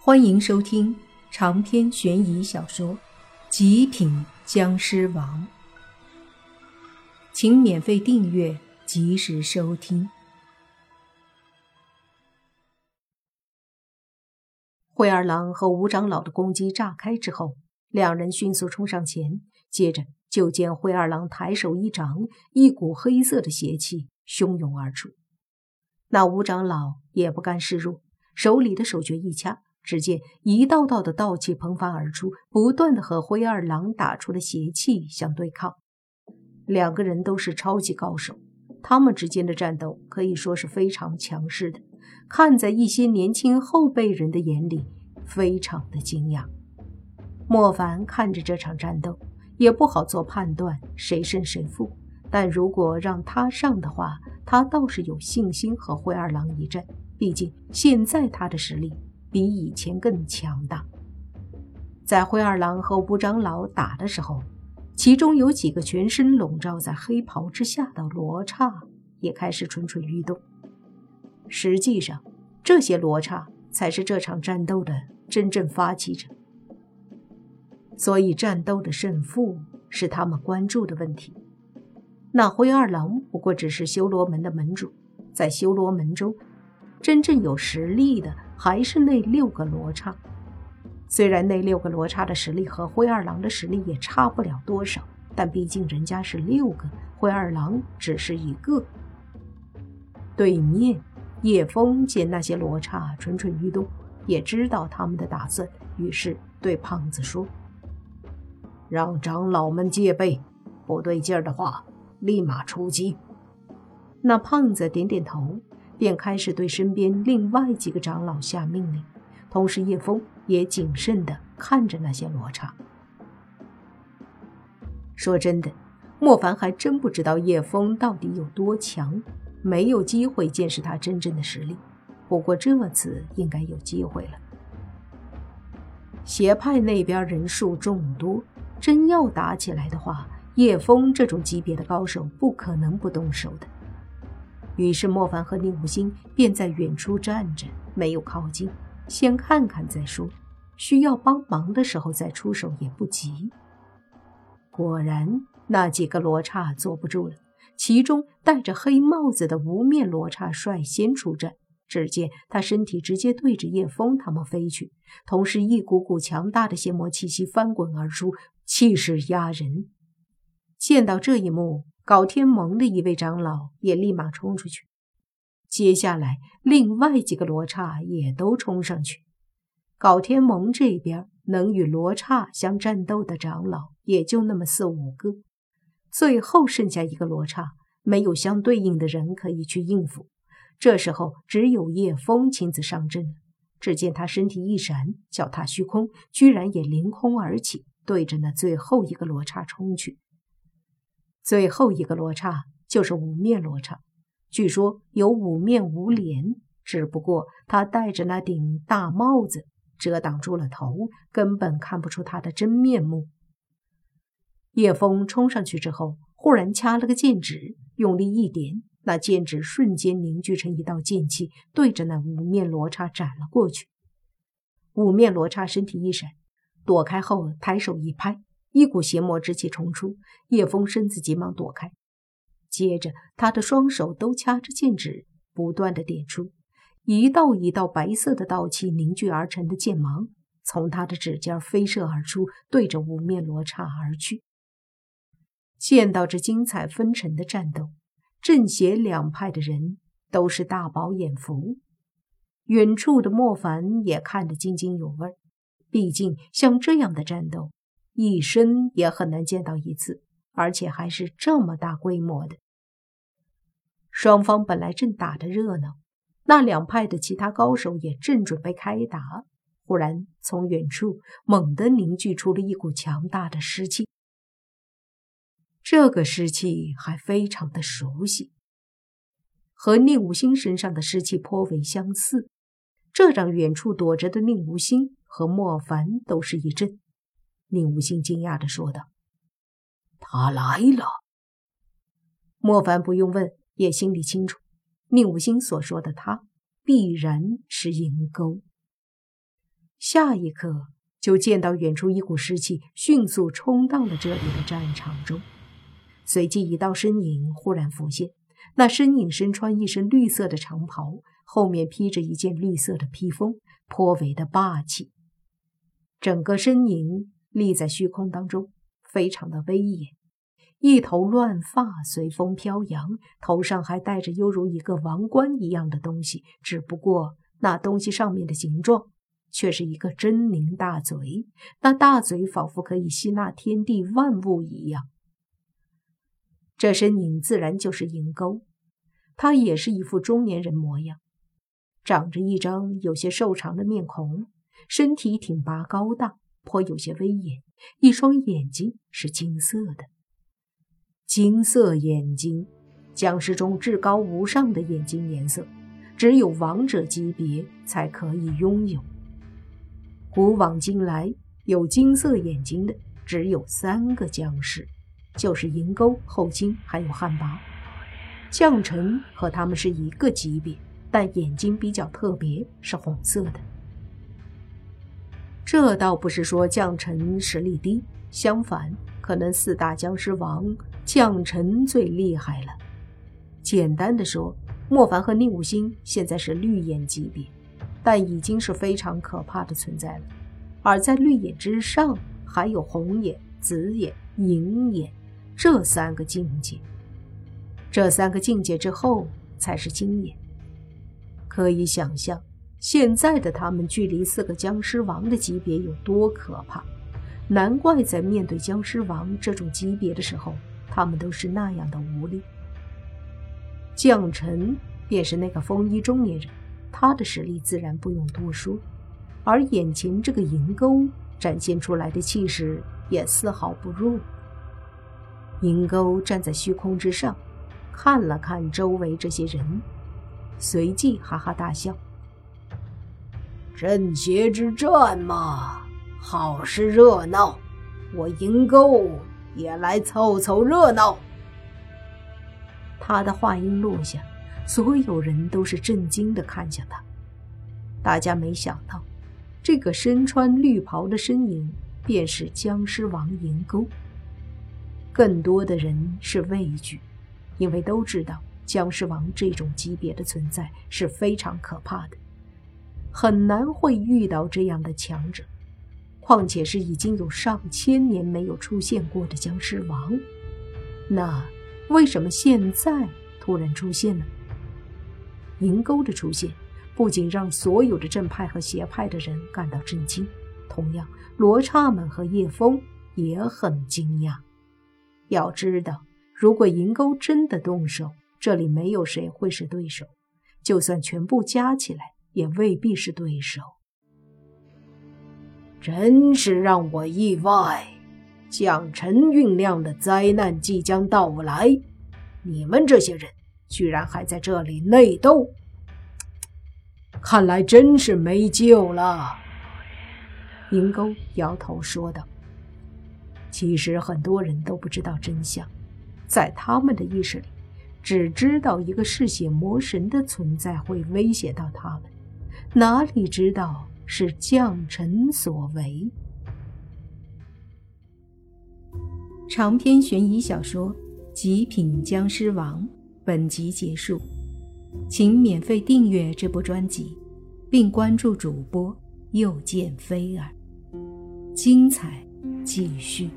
欢迎收听长篇悬疑小说《极品僵尸王》，请免费订阅，及时收听。灰二郎和吴长老的攻击炸开之后，两人迅速冲上前，接着就见灰二郎抬手一掌，一股黑色的邪气汹涌而出。那吴长老也不甘示弱，手里的手诀一掐。只见一道道的道气喷发而出，不断的和灰二郎打出的邪气相对抗。两个人都是超级高手，他们之间的战斗可以说是非常强势的，看在一些年轻后辈人的眼里，非常的惊讶。莫凡看着这场战斗，也不好做判断谁胜谁负，但如果让他上的话，他倒是有信心和灰二郎一战。毕竟现在他的实力。比以前更强大。在灰二郎和吴长老打的时候，其中有几个全身笼罩在黑袍之下的罗刹也开始蠢蠢欲动。实际上，这些罗刹才是这场战斗的真正发起者，所以战斗的胜负是他们关注的问题。那灰二郎不过只是修罗门的门主，在修罗门中，真正有实力的。还是那六个罗刹，虽然那六个罗刹的实力和灰二郎的实力也差不了多少，但毕竟人家是六个，灰二郎只是一个。对面叶枫见那些罗刹蠢蠢欲动，也知道他们的打算，于是对胖子说：“让长老们戒备，不对劲儿的话，立马出击。”那胖子点点头。便开始对身边另外几个长老下命令，同时叶枫也谨慎地看着那些罗刹。说真的，莫凡还真不知道叶枫到底有多强，没有机会见识他真正的实力。不过这次应该有机会了。邪派那边人数众多，真要打起来的话，叶枫这种级别的高手不可能不动手的。于是莫凡和宁无心便在远处站着，没有靠近，先看看再说。需要帮忙的时候再出手也不急。果然，那几个罗刹坐不住了，其中戴着黑帽子的无面罗刹率先出战。只见他身体直接对着叶枫他们飞去，同时一股股强大的邪魔气息翻滚而出，气势压人。见到这一幕。搞天盟的一位长老也立马冲出去，接下来另外几个罗刹也都冲上去。搞天盟这边能与罗刹相战斗的长老也就那么四五个，最后剩下一个罗刹，没有相对应的人可以去应付。这时候只有叶枫亲自上阵。只见他身体一闪，脚踏虚空，居然也凌空而起，对着那最后一个罗刹冲去。最后一个罗刹就是五面罗刹，据说有五面无脸，只不过他戴着那顶大帽子遮挡住了头，根本看不出他的真面目。叶枫冲上去之后，忽然掐了个剑指，用力一点，那剑指瞬间凝聚成一道剑气，对着那五面罗刹斩了过去。五面罗刹身体一闪，躲开后抬手一拍。一股邪魔之气冲出，叶枫身子急忙躲开，接着他的双手都掐着剑指，不断的点出一道一道白色的道气凝聚而成的剑芒，从他的指尖飞射而出，对着五面罗刹而去。见到这精彩纷呈的战斗，正邪两派的人都是大饱眼福，远处的莫凡也看得津津有味毕竟像这样的战斗。一生也很难见到一次，而且还是这么大规模的。双方本来正打得热闹，那两派的其他高手也正准备开打，忽然从远处猛地凝聚出了一股强大的湿气。这个湿气还非常的熟悉，和宁无心身上的湿气颇为相似，这让远处躲着的宁无心和莫凡都是一震。宁无心惊讶地说道：“他来了。”莫凡不用问，也心里清楚，宁无心所说的他，必然是银钩。下一刻就见到远处一股湿气迅速冲到了这里的战场中，随即一道身影忽然浮现。那身影身穿一身绿色的长袍，后面披着一件绿色的披风，颇为的霸气。整个身影立在虚空当中，非常的威严。一头乱发随风飘扬，头上还戴着犹如一个王冠一样的东西，只不过那东西上面的形状却是一个狰狞大嘴，那大嘴仿佛可以吸纳天地万物一样。这身影自然就是银钩，他也是一副中年人模样，长着一张有些瘦长的面孔，身体挺拔高大，颇有些威严，一双眼睛是金色的。金色眼睛，僵尸中至高无上的眼睛颜色，只有王者级别才可以拥有。古往今来，有金色眼睛的只有三个僵尸，就是银钩、后金还有汉魃。将臣和他们是一个级别，但眼睛比较特别，是红色的。这倒不是说将臣实力低，相反，可能四大僵尸王。将臣最厉害了。简单的说，莫凡和宁武星现在是绿眼级别，但已经是非常可怕的存在了。而在绿眼之上，还有红眼、紫眼、银眼这三个境界。这三个境界之后，才是金眼。可以想象，现在的他们距离四个僵尸王的级别有多可怕。难怪在面对僵尸王这种级别的时候。他们都是那样的无力。将臣便是那个风衣中年人，他的实力自然不用多说，而眼前这个银钩展现出来的气势也丝毫不弱。银钩站在虚空之上，看了看周围这些人，随即哈哈大笑：“镇邪之战嘛，好是热闹，我银钩。”也来凑凑热闹。他的话音落下，所有人都是震惊的看向他。大家没想到，这个身穿绿袍的身影便是僵尸王银钩。更多的人是畏惧，因为都知道僵尸王这种级别的存在是非常可怕的，很难会遇到这样的强者。况且是已经有上千年没有出现过的僵尸王，那为什么现在突然出现呢？银钩的出现不仅让所有的正派和邪派的人感到震惊，同样罗刹们和叶枫也很惊讶。要知道，如果银钩真的动手，这里没有谁会是对手，就算全部加起来，也未必是对手。真是让我意外，蒋臣酝酿的灾难即将到来，你们这些人居然还在这里内斗，看来真是没救了。银钩摇头说道：“其实很多人都不知道真相，在他们的意识里，只知道一个嗜血魔神的存在会威胁到他们，哪里知道？”是将臣所为。长篇悬疑小说《极品僵尸王》本集结束，请免费订阅这部专辑，并关注主播又见菲儿，精彩继续。